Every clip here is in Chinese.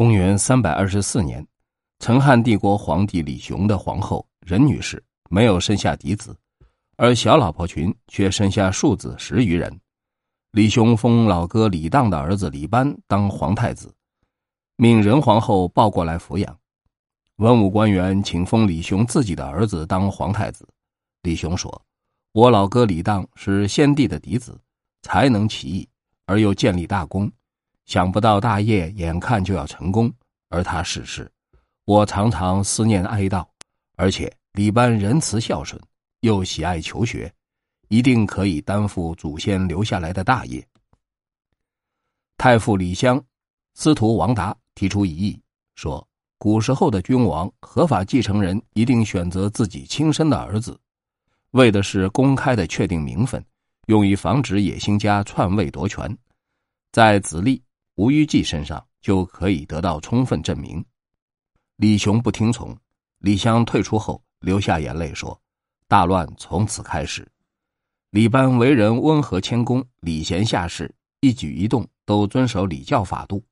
公元三百二十四年，成汉帝国皇帝李雄的皇后任女士没有生下嫡子，而小老婆群却生下庶子十余人。李雄封老哥李荡的儿子李班当皇太子，命任皇后抱过来抚养。文武官员请封李雄自己的儿子当皇太子。李雄说：“我老哥李荡是先帝的嫡子，才能起义，而又建立大功。”想不到大业眼看就要成功，而他逝世，我常常思念哀悼。而且李班仁慈孝顺，又喜爱求学，一定可以担负祖先留下来的大业。太傅李湘、司徒王达提出异议，说：古时候的君王合法继承人一定选择自己亲生的儿子，为的是公开的确定名分，用于防止野心家篡位夺权，在子立。吴玉记身上就可以得到充分证明。李雄不听从，李湘退出后流下眼泪说：“大乱从此开始。”李班为人温和谦恭，礼贤下士，一举一动都遵守礼教法度。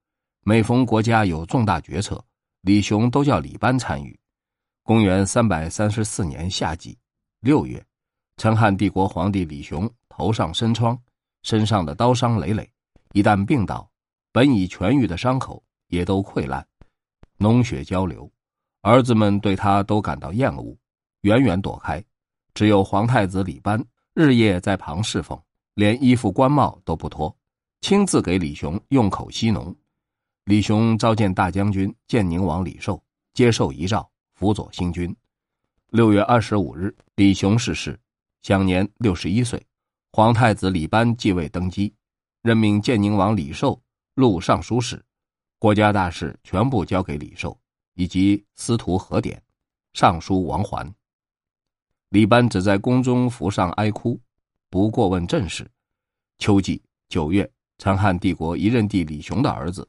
每逢国家有重大决策，李雄都叫李班参与。公元三百三十四年夏季六月，成汉帝国皇帝李雄头上生疮，身上的刀伤累累，一旦病倒。本已痊愈的伤口也都溃烂，脓血交流，儿子们对他都感到厌恶，远远躲开。只有皇太子李班日夜在旁侍奉，连衣服官帽都不脱，亲自给李雄用口吸脓。李雄召见大将军建宁王李寿，接受遗诏，辅佐新君。六月二十五日，李雄逝世，享年六十一岁。皇太子李班继位登基，任命建宁王李寿。录尚书事，国家大事全部交给李寿，以及司徒何典、尚书王环。李班只在宫中服上哀哭，不过问政事。秋季九月，成汉帝国一任帝李雄的儿子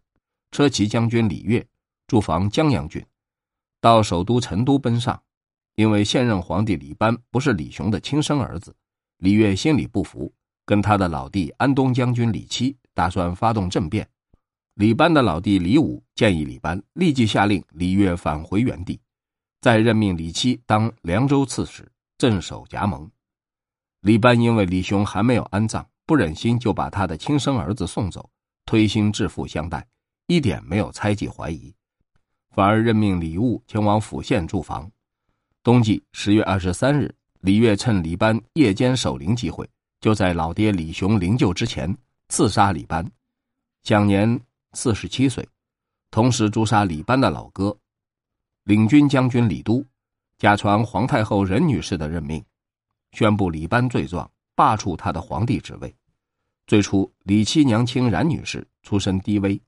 车骑将军李岳驻防江阳郡，到首都成都奔丧。因为现任皇帝李班不是李雄的亲生儿子，李岳心里不服，跟他的老弟安东将军李七打算发动政变。李班的老弟李武建议李班立即下令李岳返回原地，再任命李七当凉州刺史，镇守夹蒙。李班因为李雄还没有安葬，不忍心就把他的亲生儿子送走，推心置腹相待，一点没有猜忌怀疑，反而任命李务前往府县驻防。冬季十月二十三日，李岳趁李班夜间守灵机会，就在老爹李雄灵柩之前刺杀李班，享年。四十七岁，同时诛杀李班的老哥，领军将军李都，假传皇太后任女士的任命，宣布李班罪状，罢黜他的皇帝职位。最初，李七娘亲冉女士出身低微，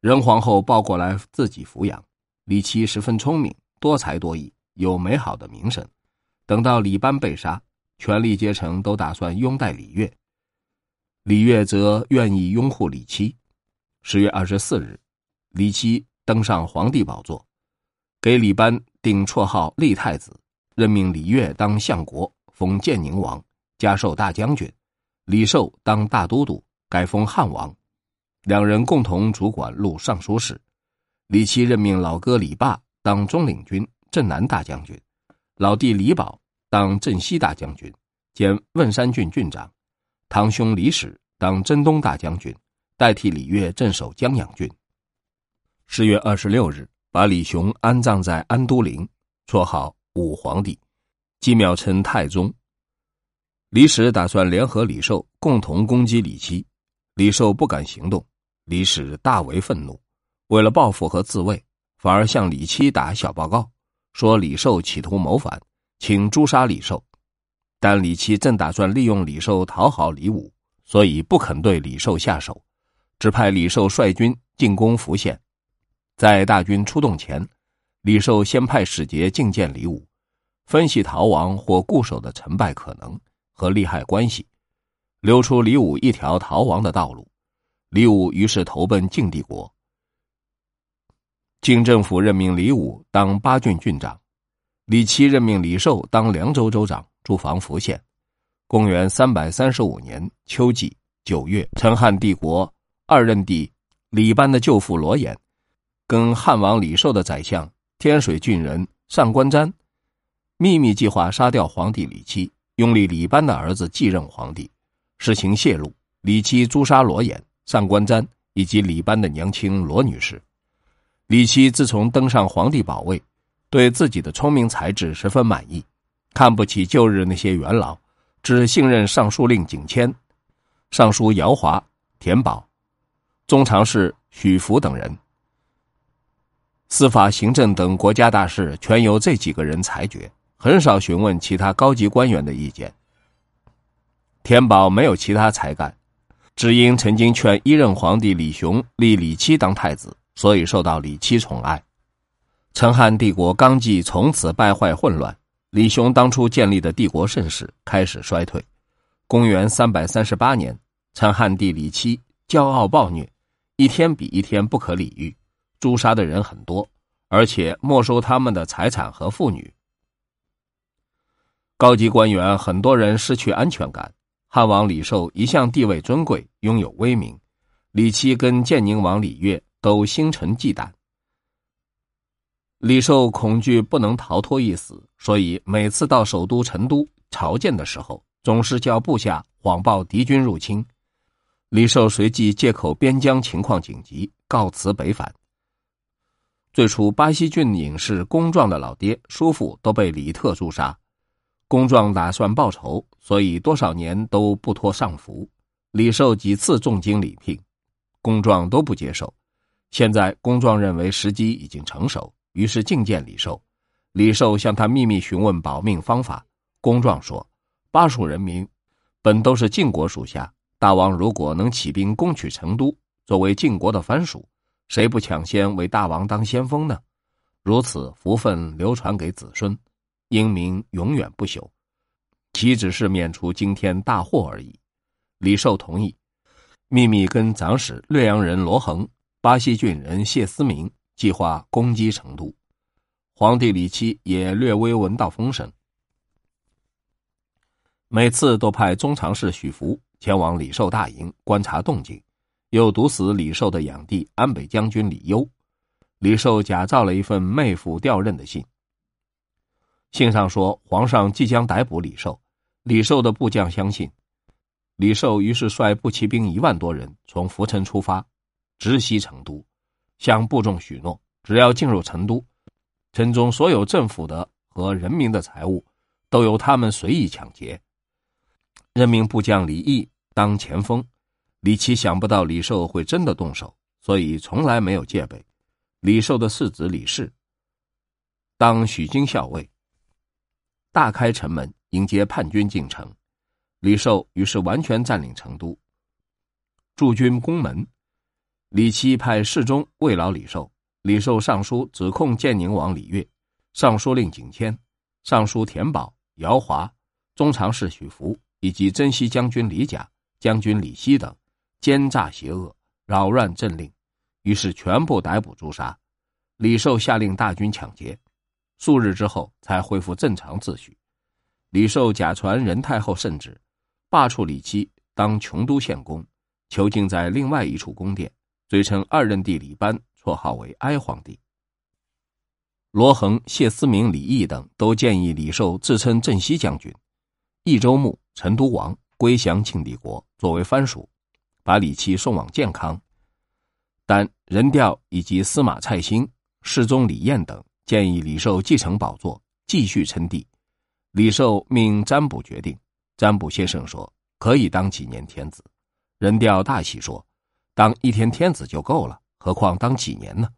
任皇后抱过来自己抚养。李七十分聪明，多才多艺，有美好的名声。等到李班被杀，权力阶层都打算拥戴李岳。李岳则愿意拥护李七。十月二十四日，李七登上皇帝宝座，给李班定绰号立太子，任命李岳当相国，封建宁王，加授大将军；李寿当大都督，改封汉王。两人共同主管录尚书事。李七任命老哥李霸当中领军、镇南大将军，老弟李宝当镇西大将军兼汶山郡郡长。堂兄李史当征东大将军，代替李岳镇守江阳郡。十月二十六日，把李雄安葬在安都陵，绰号武皇帝，即秒称太宗。李史打算联合李寿共同攻击李七，李寿不敢行动，李史大为愤怒，为了报复和自卫，反而向李七打小报告，说李寿企图谋反，请诛杀李寿。但李七正打算利用李寿讨好李武，所以不肯对李寿下手，只派李寿率军进攻福县。在大军出动前，李寿先派使节觐见李武，分析逃亡或固守的成败可能和利害关系，留出李武一条逃亡的道路。李武于是投奔晋帝国。晋政府任命李武当八郡郡长，李七任命李寿当凉州州长。驻防福县。公元三百三十五年秋季九月，陈汉帝国二任帝李班的舅父罗衍，跟汉王李寿的宰相天水郡人上官瞻，秘密计划杀掉皇帝李七，拥立李班的儿子继任皇帝。事情泄露，李七诛杀罗衍、上官瞻以及李班的娘亲罗女士。李七自从登上皇帝宝位，对自己的聪明才智十分满意，看不起旧日那些元老，只信任尚书令景谦、尚书姚华、田宝。中常侍许福等人，司法、行政等国家大事全由这几个人裁决，很少询问其他高级官员的意见。田宝没有其他才干，只因曾经劝一任皇帝李雄立李七当太子，所以受到李七宠爱。成汉帝国纲纪从此败坏混乱，李雄当初建立的帝国盛世开始衰退。公元三百三十八年，成汉帝李七骄傲暴虐。一天比一天不可理喻，诛杀的人很多，而且没收他们的财产和妇女。高级官员很多人失去安全感。汉王李寿一向地位尊贵，拥有威名，李七跟建宁王李渊都心存忌惮。李寿恐惧不能逃脱一死，所以每次到首都成都朝见的时候，总是叫部下谎报敌军入侵。李寿随即借口边疆情况紧急，告辞北返。最初，巴西郡隐士公壮的老爹、叔父都被李特诛杀，公壮打算报仇，所以多少年都不脱上服。李寿几次重金礼聘，公壮都不接受。现在，公壮认为时机已经成熟，于是觐见李寿。李寿向他秘密询问保命方法。公壮说：“巴蜀人民本都是晋国属下。”大王如果能起兵攻取成都，作为晋国的藩属，谁不抢先为大王当先锋呢？如此福分流传给子孙，英名永远不朽。岂只是免除惊天大祸而已？李寿同意，秘密跟长史略阳人罗恒、巴西郡人谢思明计划攻击成都。皇帝李七也略微闻到风声，每次都派中常侍许福。前往李寿大营观察动静，又毒死李寿的养弟安北将军李攸。李寿假造了一份妹夫调任的信，信上说皇上即将逮捕李寿。李寿的部将相信，李寿于是率步骑兵一万多人从涪城出发，直袭成都，向部众许诺，只要进入成都，城中所有政府的和人民的财物，都由他们随意抢劫。任命部将李毅当前锋，李琦想不到李寿会真的动手，所以从来没有戒备。李寿的世子李氏当许军校尉，大开城门迎接叛军进城。李寿于是完全占领成都，驻军宫门。李琦派侍中慰劳李寿，李寿上书指控建宁王李悦、尚书令景谦、尚书田宝、姚华、中常侍许福。以及征西将军李甲、将军李希等奸诈邪恶、扰乱政令，于是全部逮捕诛杀。李寿下令大军抢劫，数日之后才恢复正常秩序。李寿假传仁太后圣旨，罢黜李七当琼都县公，囚禁在另外一处宫殿，追称二任帝李班，绰号为哀皇帝。罗衡、谢思明、李毅等都建议李寿自称镇西将军。益州牧、成都王归降庆帝国，作为藩属，把李七送往建康。但任调以及司马蔡兴、侍中李彦等建议李寿继承宝座，继续称帝。李寿命占卜决定。占卜先生说可以当几年天子。任调大喜说，当一天天子就够了，何况当几年呢？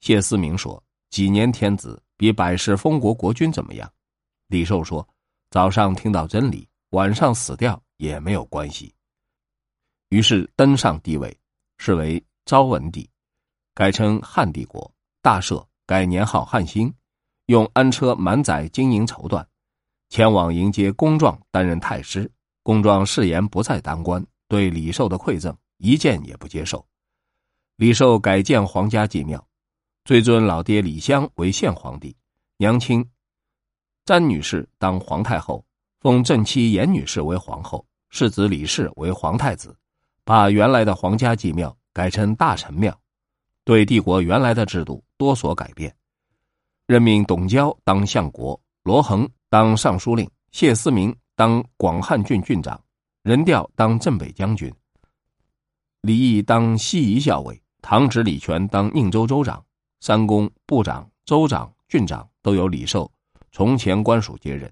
谢思明说几年天子比百世封国国君怎么样？李寿说。早上听到真理，晚上死掉也没有关系。于是登上帝位，是为昭文帝，改称汉帝国，大赦，改年号汉兴，用安车满载金银绸缎，前往迎接公壮担任太师。公壮誓言不再当官，对李寿的馈赠一件也不接受。李寿改建皇家祭庙，追尊老爹李湘为献皇帝，娘亲。詹女士当皇太后，封正妻严女士为皇后，世子李氏为皇太子，把原来的皇家祭庙改成大臣庙，对帝国原来的制度多所改变，任命董交当相国，罗恒当尚书令，谢思明当广汉郡郡长，任调当镇北将军，李毅当西夷校尉，唐侄李全当宁州州长，三公、部长、州长、郡长都由李寿从前官署接任。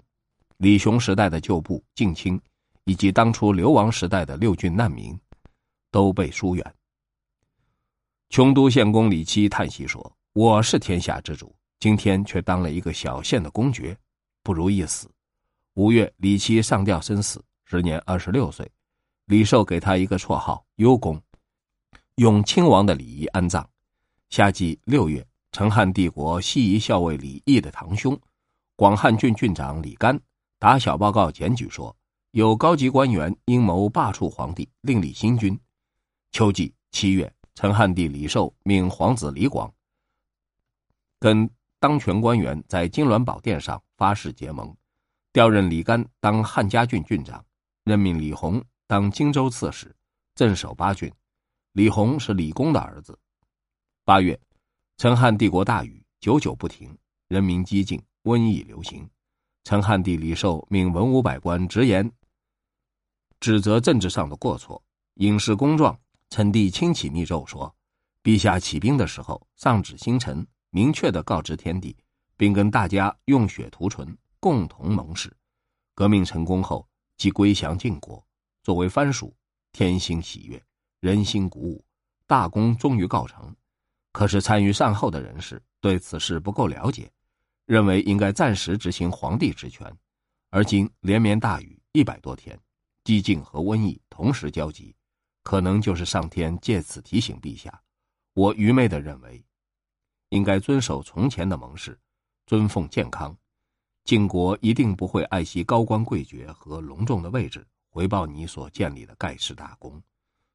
李雄时代的旧部近亲，以及当初流亡时代的六郡难民，都被疏远。琼都县公李七叹息说：“我是天下之主，今天却当了一个小县的公爵，不如一死。”五月，李七上吊身死，时年二十六岁。李寿给他一个绰号“幽公”，用亲王的礼仪安葬。夏季六月，成汉帝国西夷校尉李毅的堂兄，广汉郡郡长李干。打小报告检举说，有高级官员阴谋罢黜皇帝，另立新君。秋季七月，陈汉帝李寿命皇子李广跟当权官员在金銮宝殿上发誓结盟，调任李干当汉家郡郡长，任命李弘当荆州刺史，镇守八郡。李弘是李公的儿子。八月，陈汉帝国大雨，久久不停，人民激进，瘟疫流行。陈汉帝李寿命文武百官直言，指责政治上的过错，引示公状。陈帝亲启密奏说：“陛下起兵的时候，上旨星辰，明确的告知天地，并跟大家用血涂唇，共同盟誓。革命成功后，即归降晋国。作为藩属，天心喜悦，人心鼓舞，大功终于告成。可是参与善后的人士对此事不够了解。”认为应该暂时执行皇帝职权，而今连绵大雨一百多天，饥馑和瘟疫同时交集，可能就是上天借此提醒陛下。我愚昧的认为，应该遵守从前的盟誓，尊奉健康。晋国一定不会爱惜高官贵爵和隆重的位置，回报你所建立的盖世大功。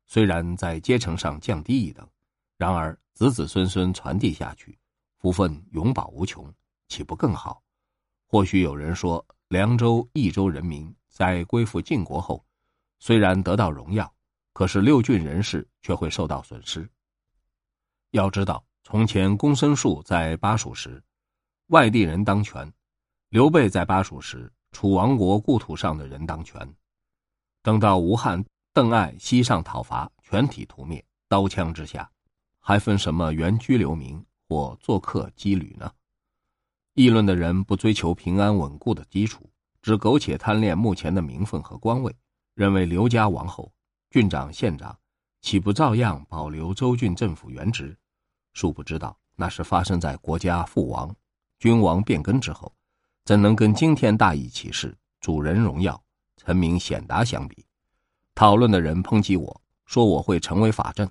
虽然在阶层上降低一等，然而子子孙孙传递下去，福分永保无穷。岂不更好？或许有人说，凉州、益州人民在归附晋国后，虽然得到荣耀，可是六郡人士却会受到损失。要知道，从前公孙述在巴蜀时，外地人当权；刘备在巴蜀时，楚王国故土上的人当权。等到吴汉、邓艾西上讨伐，全体屠灭，刀枪之下，还分什么原居留民或做客羁旅呢？议论的人不追求平安稳固的基础，只苟且贪恋目前的名分和官位，认为刘家王后、郡长、县长岂不照样保留州郡政府原职？殊不知道那是发生在国家父王、君王变更之后，怎能跟今天大义启示、主人荣耀、臣民显达相比？讨论的人抨击我说我会成为法正，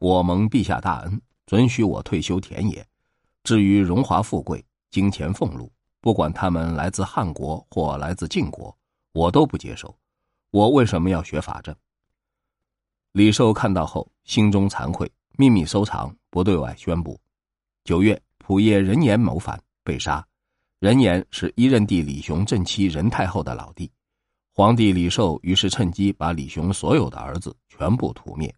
我蒙陛下大恩，准许我退休田野。至于荣华富贵，金钱俸禄，不管他们来自汉国或来自晋国，我都不接受。我为什么要学法政？李寿看到后，心中惭愧，秘密收藏，不对外宣布。九月，仆夜任言谋反，被杀。任言是一任帝李雄正妻任太后的老弟。皇帝李寿于是趁机把李雄所有的儿子全部屠灭。